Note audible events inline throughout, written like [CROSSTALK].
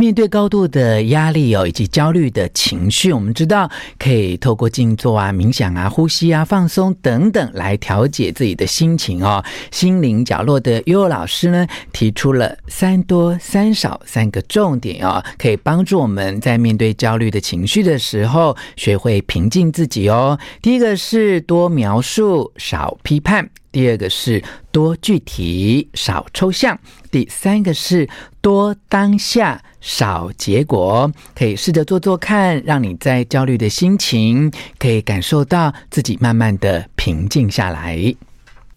面对高度的压力哦，以及焦虑的情绪，我们知道可以透过静坐啊、冥想啊、呼吸啊、放松等等来调节自己的心情哦。心灵角落的悠悠老师呢，提出了三多三少三个重点哦，可以帮助我们在面对焦虑的情绪的时候，学会平静自己哦。第一个是多描述，少批判。第二个是多具体少抽象，第三个是多当下少结果。可以试着做做看，让你在焦虑的心情可以感受到自己慢慢的平静下来。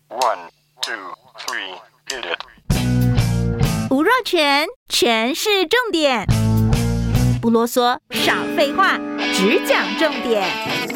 One, two, three, hit it。吴若全，全是重点，不啰嗦，少废话，只讲重点。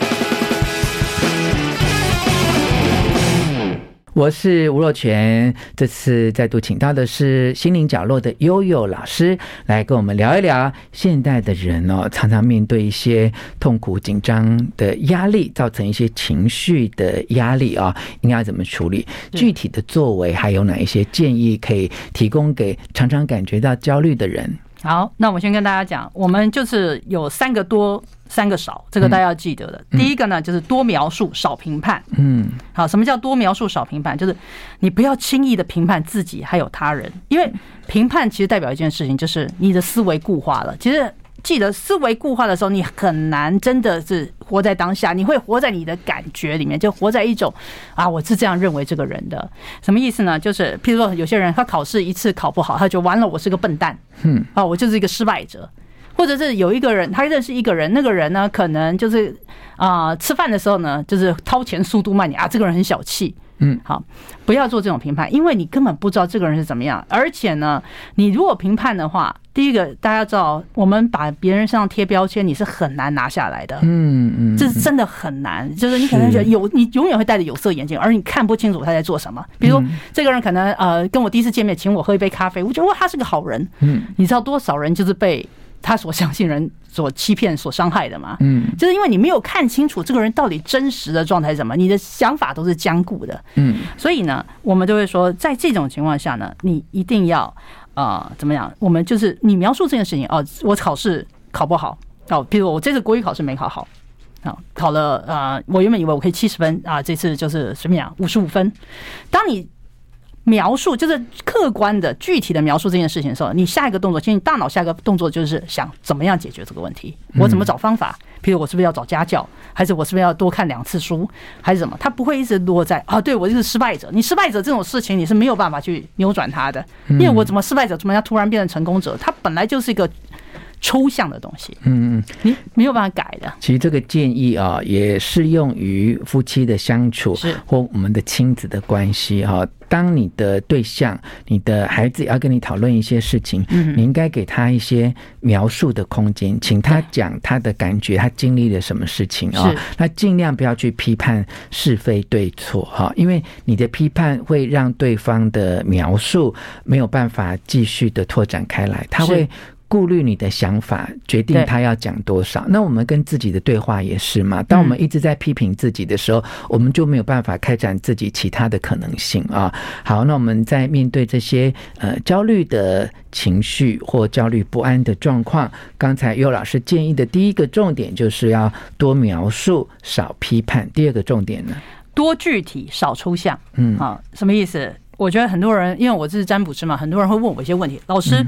我是吴若全，这次再度请到的是心灵角落的悠悠老师，来跟我们聊一聊现代的人哦，常常面对一些痛苦、紧张的压力，造成一些情绪的压力啊，应该怎么处理？具体的作为还有哪一些建议可以提供给常常感觉到焦虑的人？好，那我先跟大家讲，我们就是有三个多。三个少，这个大家要记得的。第一个呢，就是多描述，少评判。嗯，好，什么叫多描述，少评判？就是你不要轻易的评判自己还有他人，因为评判其实代表一件事情，就是你的思维固化了。其实记得思维固化的时候，你很难真的是活在当下，你会活在你的感觉里面，就活在一种啊，我是这样认为这个人的。什么意思呢？就是譬如说，有些人他考试一次考不好，他就完了，我是个笨蛋。嗯，啊，我就是一个失败者。或者是有一个人，他认识一个人，那个人呢，可能就是啊、呃，吃饭的时候呢，就是掏钱速度慢点啊，这个人很小气。嗯，好，不要做这种评判，因为你根本不知道这个人是怎么样。而且呢，你如果评判的话，第一个大家知道，我们把别人身上贴标签，你是很难拿下来的。嗯嗯，这是真的很难。就是你可能觉得有，你永远会戴着有色眼镜，而你看不清楚他在做什么。比如这个人可能呃，跟我第一次见面，请我喝一杯咖啡，我觉得哇，他是个好人。嗯，你知道多少人就是被。他所相信人所欺骗、所伤害的嘛，嗯，就是因为你没有看清楚这个人到底真实的状态是什么，你的想法都是僵固的，嗯，所以呢，我们就会说，在这种情况下呢，你一定要呃怎么样？我们就是你描述这件事情哦，我考试考不好。哦，比如我这次国语考试没考好。啊，考了呃，我原本以为我可以七十分啊，这次就是随便讲五十五分。当你描述就是客观的、具体的描述这件事情的时候，你下一个动作，其实你大脑下一个动作就是想怎么样解决这个问题，我怎么找方法？比如我是不是要找家教，还是我是不是要多看两次书，还是什么？他不会一直落在啊，对我就是失败者。你失败者这种事情你是没有办法去扭转他的，因为我怎么失败者怎么样突然变成成功者？他本来就是一个。抽象的东西，嗯嗯，你没有办法改的。其实这个建议啊，也适用于夫妻的相处，是或我们的亲子的关系哈。当你的对象、你的孩子要跟你讨论一些事情，嗯，你应该给他一些描述的空间，请他讲他的感觉，他经历了什么事情啊？那尽量不要去批判是非对错哈，因为你的批判会让对方的描述没有办法继续的拓展开来，他会。顾虑你的想法，决定他要讲多少。那我们跟自己的对话也是嘛？当我们一直在批评自己的时候，我们就没有办法开展自己其他的可能性啊。好，那我们在面对这些呃焦虑的情绪或焦虑不安的状况，刚才尤老师建议的第一个重点就是要多描述，少批判。第二个重点呢，多具体，少抽象。嗯，啊，什么意思？我觉得很多人，因为我是占卜师嘛，很多人会问我一些问题，老师。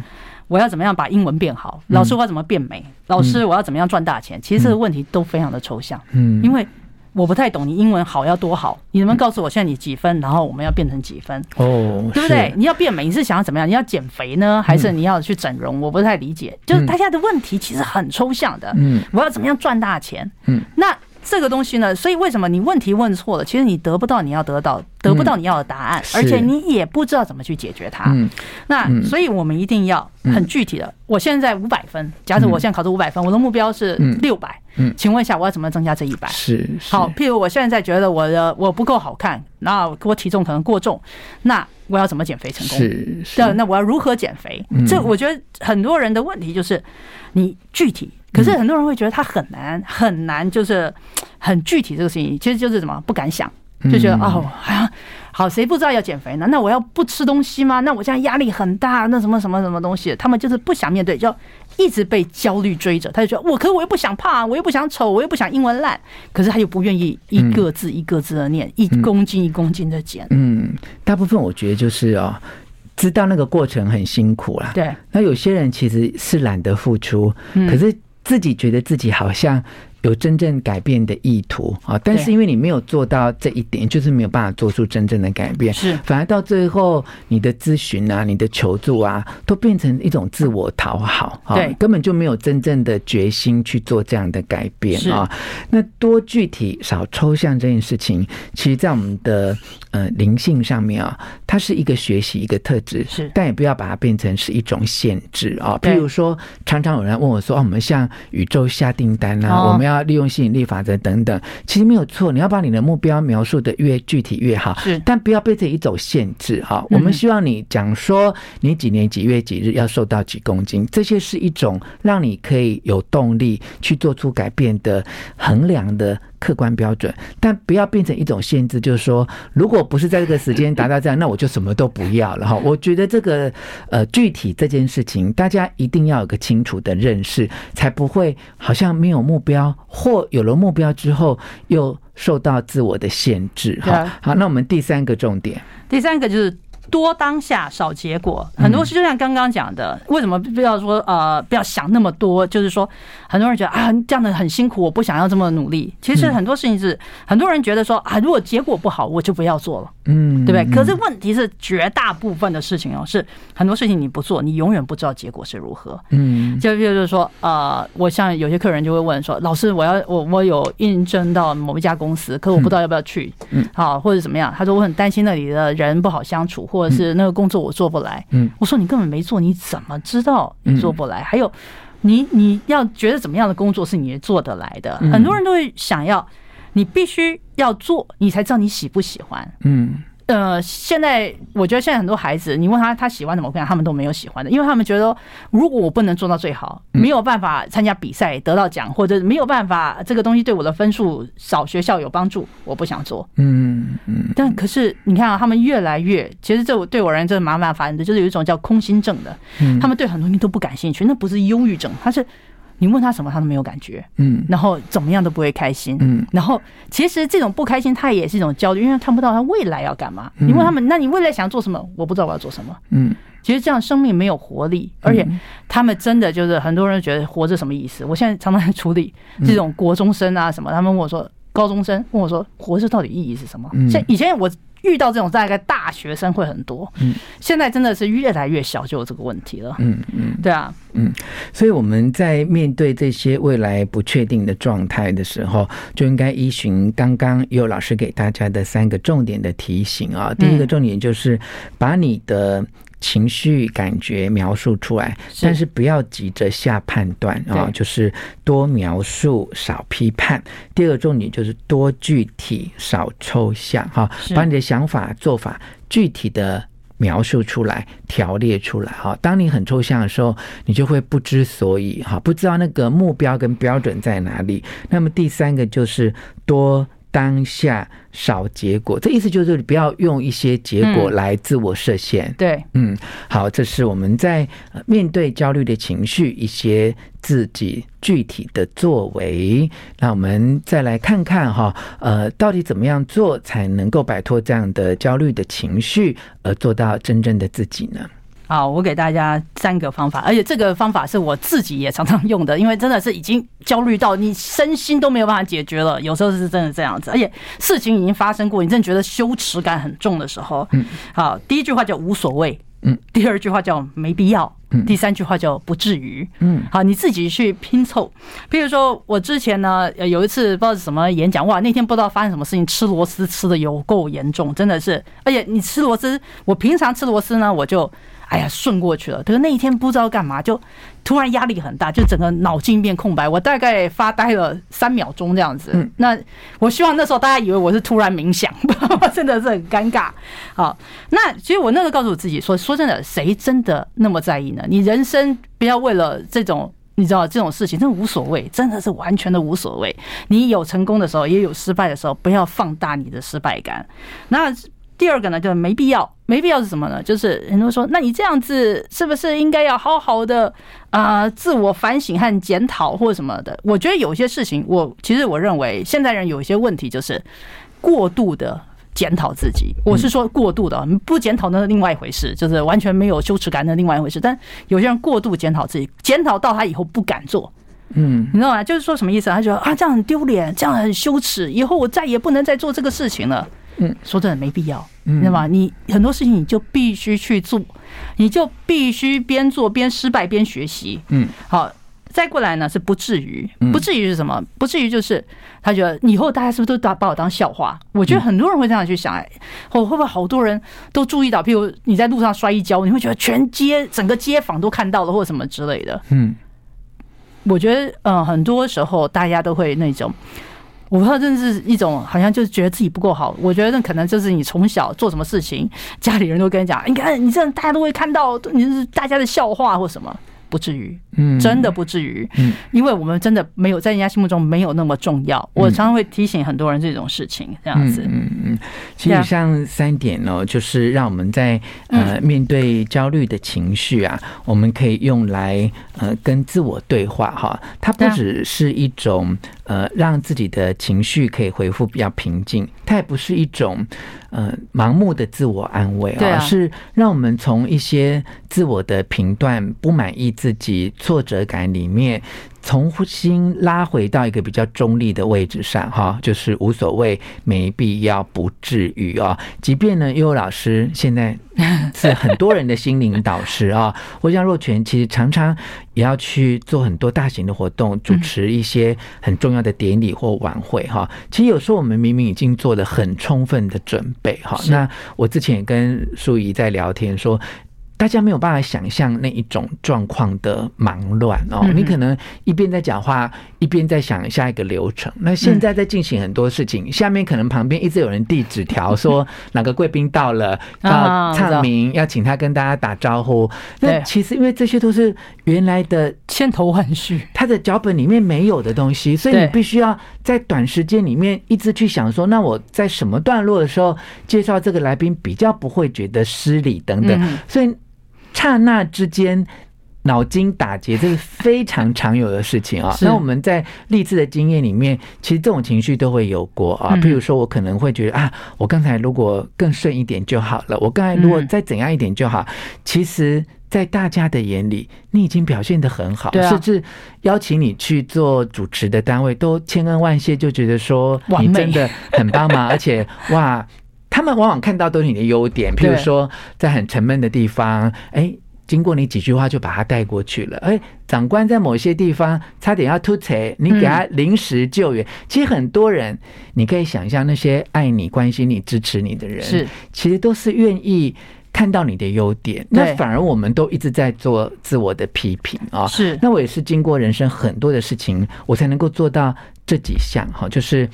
我要怎么样把英文变好？老师，我要怎么变美？老师，我要怎么样赚大钱？其实这个问题都非常的抽象，嗯，因为我不太懂你英文好要多好，你能不能告诉我现在你几分？然后我们要变成几分？哦，对不对？你要变美，你是想要怎么样？你要减肥呢，还是你要去整容？我不太理解，就是大家的问题其实很抽象的。嗯，我要怎么样赚大钱？嗯，那。这个东西呢，所以为什么你问题问错了，其实你得不到你要得到，得不到你要的答案，而且你也不知道怎么去解决它。那所以我们一定要很具体的。我现在五百分，假设我现在考出五百分，我的目标是六百。嗯，请问一下，我要怎么增加这一百？是好，譬如我现在觉得我的我不够好看，那我体重可能过重，那我要怎么减肥成功？是是。那我要如何减肥？这我觉得很多人的问题就是你具体。可是很多人会觉得他很难很难，就是很具体这个事情，其实就是什么不敢想，就觉得哦，好像好，谁不知道要减肥呢？那我要不吃东西吗？那我现在压力很大，那什么什么什么东西？他们就是不想面对，就一直被焦虑追着。他就觉得我，可是我又不想胖，我又不想丑，我又不想英文烂，可是他又不愿意一个字一个字的念，一公斤一公斤的减。嗯，大部分我觉得就是哦，知道那个过程很辛苦啦。对，那有些人其实是懒得付出，可是自己觉得自己好像。有真正改变的意图啊，但是因为你没有做到这一点，就是没有办法做出真正的改变。是，反而到最后，你的咨询啊，你的求助啊，都变成一种自我讨好，对，根本就没有真正的决心去做这样的改变啊。那多具体少抽象这件事情，其实，在我们的呃灵性上面啊，它是一个学习一个特质，是，但也不要把它变成是一种限制啊。譬如说，常常有人问我说：“哦，我们向宇宙下订单啊，我们要。”要利用吸引力法则等等，其实没有错。你要把你的目标描述的越具体越好，是，但不要被这一种限制哈。我们希望你讲说你几年几月几日要瘦到几公斤，这些是一种让你可以有动力去做出改变的衡量的客观标准，但不要变成一种限制，就是说，如果不是在这个时间达到这样，那我就什么都不要了哈。我觉得这个呃具体这件事情，大家一定要有个清楚的认识，才不会好像没有目标，或有了目标之后又受到自我的限制哈。好，那我们第三个重点，第三个就是。多当下少结果，很多事就像刚刚讲的，为什么不要说呃不要想那么多？就是说，很多人觉得啊这样的很辛苦，我不想要这么努力。其实很多事情是很多人觉得说啊，如果结果不好，我就不要做了，嗯，对不对？可是问题是，绝大部分的事情哦，是很多事情你不做，你永远不知道结果是如何。嗯，就比如说呃，我像有些客人就会问说，老师，我要我我有应征到某一家公司，可我不知道要不要去，嗯，好或者怎么样？他说我很担心那里的人不好相处，或或者是那个工作我做不来，嗯，我说你根本没做，你怎么知道你做不来？还有，你你要觉得怎么样的工作是你做得来的？很多人都会想要，你必须要做，你才知道你喜不喜欢，嗯。呃，现在我觉得现在很多孩子，你问他他喜欢什么，我跟他们都没有喜欢的，因为他们觉得，如果我不能做到最好，没有办法参加比赛得到奖，或者没有办法这个东西对我的分数少学校有帮助，我不想做。嗯嗯。但可是你看啊，他们越来越，其实这对我而言真的蛮麻烦的，就是有一种叫空心症的，他们对很多东西都不感兴趣，那不是忧郁症，他是。你问他什么，他都没有感觉，嗯，然后怎么样都不会开心，嗯，然后其实这种不开心，他也是一种焦虑，因为他看不到他未来要干嘛。你问他们，那你未来想做什么？我不知道我要做什么，嗯，其实这样生命没有活力，而且他们真的就是很多人觉得活着什么意思？我现在常常在处理这种国中生啊什么，他们问我说，高中生问我说，活着到底意义是什么？像以前我。遇到这种大概大学生会很多，嗯，现在真的是越来越小就有这个问题了，嗯嗯，对啊，嗯，所以我们在面对这些未来不确定的状态的时候，就应该依循刚刚有老师给大家的三个重点的提醒啊。第一个重点就是把你的。情绪感觉描述出来，但是不要急着下判断啊，就是多描述少批判。第二个重点就是多具体少抽象哈，把你的想法做法具体的描述出来，条列出来哈。当你很抽象的时候，你就会不知所以哈，不知道那个目标跟标准在哪里。那么第三个就是多。当下少结果，这意思就是你不要用一些结果来自我设限。嗯、对，嗯，好，这是我们在面对焦虑的情绪一些自己具体的作为。那我们再来看看哈，呃，到底怎么样做才能够摆脱这样的焦虑的情绪，而做到真正的自己呢？好，我给大家三个方法，而且这个方法是我自己也常常用的，因为真的是已经焦虑到你身心都没有办法解决了，有时候是真的这样子，而且事情已经发生过，你真的觉得羞耻感很重的时候，嗯，好，第一句话叫无所谓，嗯，第二句话叫没必要，嗯，第三句话叫不至于，嗯，好，你自己去拼凑。比如说我之前呢，有一次不知道是什么演讲，哇，那天不知道发生什么事情，吃螺丝吃的有够严重，真的是，而且你吃螺丝，我平常吃螺丝呢，我就。哎呀，顺过去了。可是那一天不知道干嘛，就突然压力很大，就整个脑筋变空白。我大概发呆了三秒钟这样子。那我希望那时候大家以为我是突然冥想，[LAUGHS] 真的是很尴尬。好，那其实我那时候告诉我自己说：说真的，谁真的那么在意呢？你人生不要为了这种。你知道这种事情真的无所谓，真的是完全的无所谓。你有成功的时候，也有失败的时候，不要放大你的失败感。那第二个呢，就没必要，没必要是什么呢？就是很多人说，那你这样子是不是应该要好好的啊、呃，自我反省和检讨或者什么的？我觉得有些事情，我其实我认为现代人有一些问题，就是过度的。检讨自己，我是说过度的，不检讨那是另外一回事，就是完全没有羞耻感的另外一回事。但有些人过度检讨自己，检讨到他以后不敢做，嗯，你知道吗？就是说什么意思？他觉得啊，这样很丢脸，这样很羞耻，以后我再也不能再做这个事情了。嗯，说真的没必要，你知道吗？你很多事情你就必须去做，你就必须边做边失败边学习。嗯，好。再过来呢是不至于，不至于是什么？不至于就是他觉得以后大家是不是都当把我当笑话？我觉得很多人会这样去想，哎，会会不会好多人都注意到？譬如你在路上摔一跤，你会觉得全街整个街坊都看到了，或者什么之类的。嗯，我觉得嗯，很多时候大家都会那种，我不知道这是一种好像就是觉得自己不够好。我觉得那可能就是你从小做什么事情，家里人都跟你讲，你看你这样大家都会看到，你是大家的笑话或什么。不至于，嗯，真的不至于，嗯，因为我们真的没有在人家心目中没有那么重要。我常常会提醒很多人这种事情，这样子，嗯嗯，其实像三点呢，就是让我们在呃面对焦虑的情绪啊，我们可以用来呃跟自我对话哈。它不只是一种呃让自己的情绪可以回复比较平静，它也不是一种。呃，盲目的自我安慰啊，是让我们从一些自我的评断、不满意自己、挫折感里面，重新拉回到一个比较中立的位置上，哈，就是无所谓，没必要，不至于啊。即便呢，悠悠老师现在是很多人的心灵导师啊，[LAUGHS] 我想若泉其实常常也要去做很多大型的活动，主持一些很重要的典礼或晚会，哈。其实有时候我们明明已经做了很充分的准备，哈。那我之前也跟淑仪在聊天说。大家没有办法想象那一种状况的忙乱哦，你可能一边在讲话，一边在想下一个流程。那现在在进行很多事情，下面可能旁边一直有人递纸条说 [LAUGHS] 哪个贵宾到了，要唱名，要请他跟大家打招呼。那其实因为这些都是原来的千头万绪，他的脚本里面没有的东西，所以你必须要在短时间里面一直去想说，那我在什么段落的时候介绍这个来宾比较不会觉得失礼等等，所以。刹那之间，脑筋打结，这是非常常有的事情啊。那我们在历次的经验里面，其实这种情绪都会有过啊。譬如说，我可能会觉得啊，我刚才如果更顺一点就好了，我刚才如果再怎样一点就好。其实，在大家的眼里，你已经表现的很好，甚至邀请你去做主持的单位都千恩万谢，就觉得说你真的很帮忙，[LAUGHS] 而且哇。他们往往看到都是你的优点，譬如说在很沉闷的地方，哎，经过你几句话就把他带过去了。哎，长官在某些地方差点要突袭，你给他临时救援。其实很多人，你可以想象那些爱你、关心你、支持你的人，是其实都是愿意看到你的优点。那反而我们都一直在做自我的批评啊。是，那我也是经过人生很多的事情，我才能够做到这几项哈，就是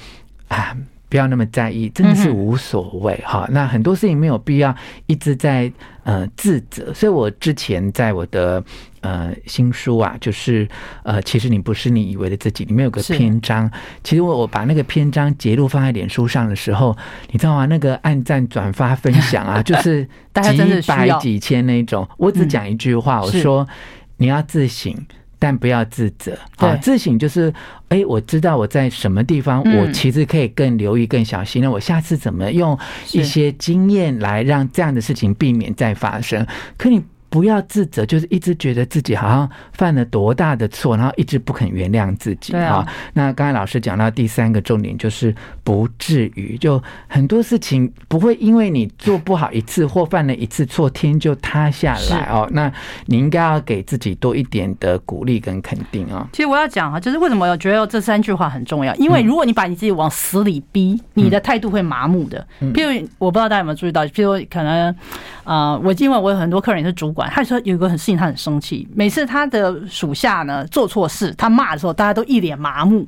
啊。不要那么在意，真的是无所谓哈。那很多事情没有必要一直在呃自责，所以我之前在我的呃新书啊，就是呃，其实你不是你以为的自己，里面有个篇章。其实我我把那个篇章截录放在脸书上的时候，你知道吗？那个按赞、转发、分享啊，[LAUGHS] 就是几百几千那种。我只讲一句话，我说你要自省。但不要自责啊！自省就是，哎，我知道我在什么地方，我其实可以更留意、更小心。那我下次怎么用一些经验来让这样的事情避免再发生？可你。不要自责，就是一直觉得自己好像犯了多大的错，然后一直不肯原谅自己啊。那刚才老师讲到第三个重点，就是不至于，就很多事情不会因为你做不好一次或犯了一次错，天就塌下来哦。那你应该要给自己多一点的鼓励跟肯定啊。其实我要讲啊，就是为什么我觉得这三句话很重要，因为如果你把你自己往死里逼，你的态度会麻木的。譬如我不知道大家有没有注意到，譬如可能啊，我因为我有很多客人也是主管。他说有一个很事情，他很生气。每次他的属下呢做错事，他骂的时候，大家都一脸麻木，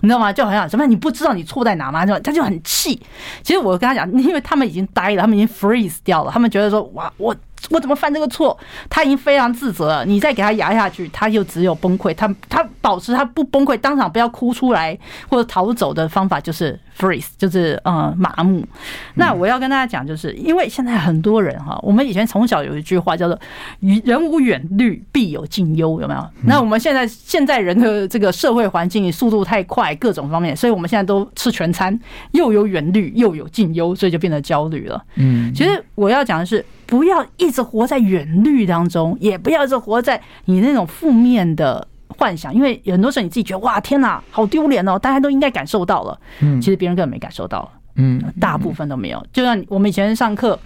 你知道吗？就好像什么，你不知道你错在哪吗？就他就很气。其实我跟他讲，因为他们已经呆了，他们已经 freeze 掉了，他们觉得说，哇，我我怎么犯这个错？他已经非常自责了，你再给他压下去，他就只有崩溃。他他保持他不崩溃，当场不要哭出来或者逃走的方法就是 freeze，就是呃麻木。那我要跟大家讲，就是因为现在很多人哈，我们以前从小有一句话叫做“人无远虑，必有近忧”，有没有？那我们现在现在人的这个社会环境速度太快，各种方面，所以我们现在都吃全餐，又有远虑，又有近忧，所以就变得焦虑了。嗯，其实我要讲的是。不要一直活在远虑当中，也不要一直活在你那种负面的幻想，因为很多时候你自己觉得哇天哪，好丢脸哦，大家都应该感受到了，嗯，其实别人根本没感受到，嗯，大部分都没有。就像我们以前上课，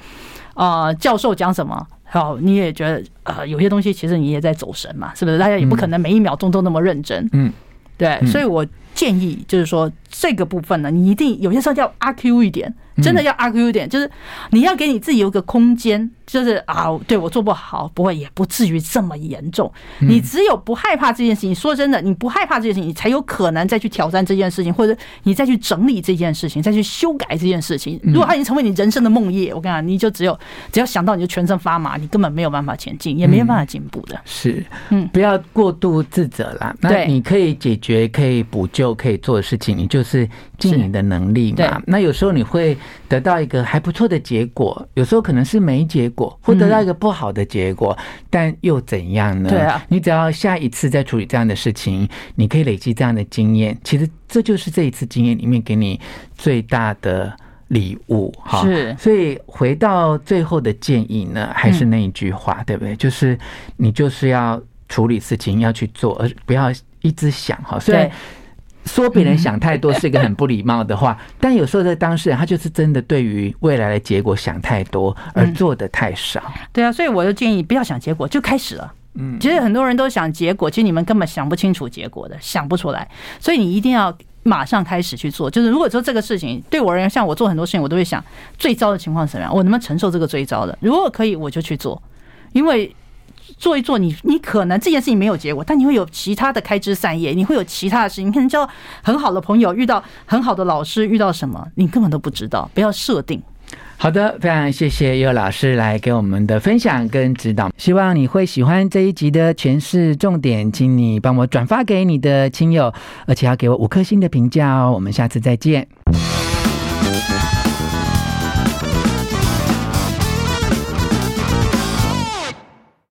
啊，教授讲什么，好，你也觉得啊，有些东西其实你也在走神嘛，是不是？大家也不可能每一秒钟都那么认真，嗯，对，所以我建议就是说这个部分呢，你一定有些时候要阿 Q 一点。真的要阿 Q 一点，就是你要给你自己有个空间，就是啊，对我做不好，不会也不至于这么严重。你只有不害怕这件事情，说真的，你不害怕这件事情，你才有可能再去挑战这件事情，或者你再去整理这件事情，再去修改这件事情。如果它已经成为你人生的梦魇，我跟你讲，你就只有只要想到你就全身发麻，你根本没有办法前进，也没有办法进步的。是，嗯，不要过度自责啦。那你可以解决、可以补救、可以做的事情，你就是尽你的能力嘛。那有时候你会。得到一个还不错的结果，有时候可能是没结果，或得到一个不好的结果，但又怎样呢？对啊，你只要下一次再处理这样的事情，你可以累积这样的经验。其实这就是这一次经验里面给你最大的礼物哈。是，所以回到最后的建议呢，还是那一句话，对不对？就是你就是要处理事情，要去做，而不要一直想哈。虽然。说别人想太多是一个很不礼貌的话，但有时候在当事人他就是真的对于未来的结果想太多而做的太少。对啊，所以我就建议不要想结果，就开始了。嗯，其实很多人都想结果，其实你们根本想不清楚结果的，想不出来。所以你一定要马上开始去做。就是如果说这个事情对我而言，像我做很多事情，我都会想最糟的情况是什么样，我能不能承受这个最糟的？如果可以，我就去做，因为。做一做，你你可能这件事情没有结果，但你会有其他的开枝散叶，你会有其他的事情，你可能交很好的朋友，遇到很好的老师，遇到什么你根本都不知道。不要设定。好的，非常谢谢悠悠老师来给我们的分享跟指导，希望你会喜欢这一集的诠释重点，请你帮我转发给你的亲友，而且要给我五颗星的评价哦。我们下次再见。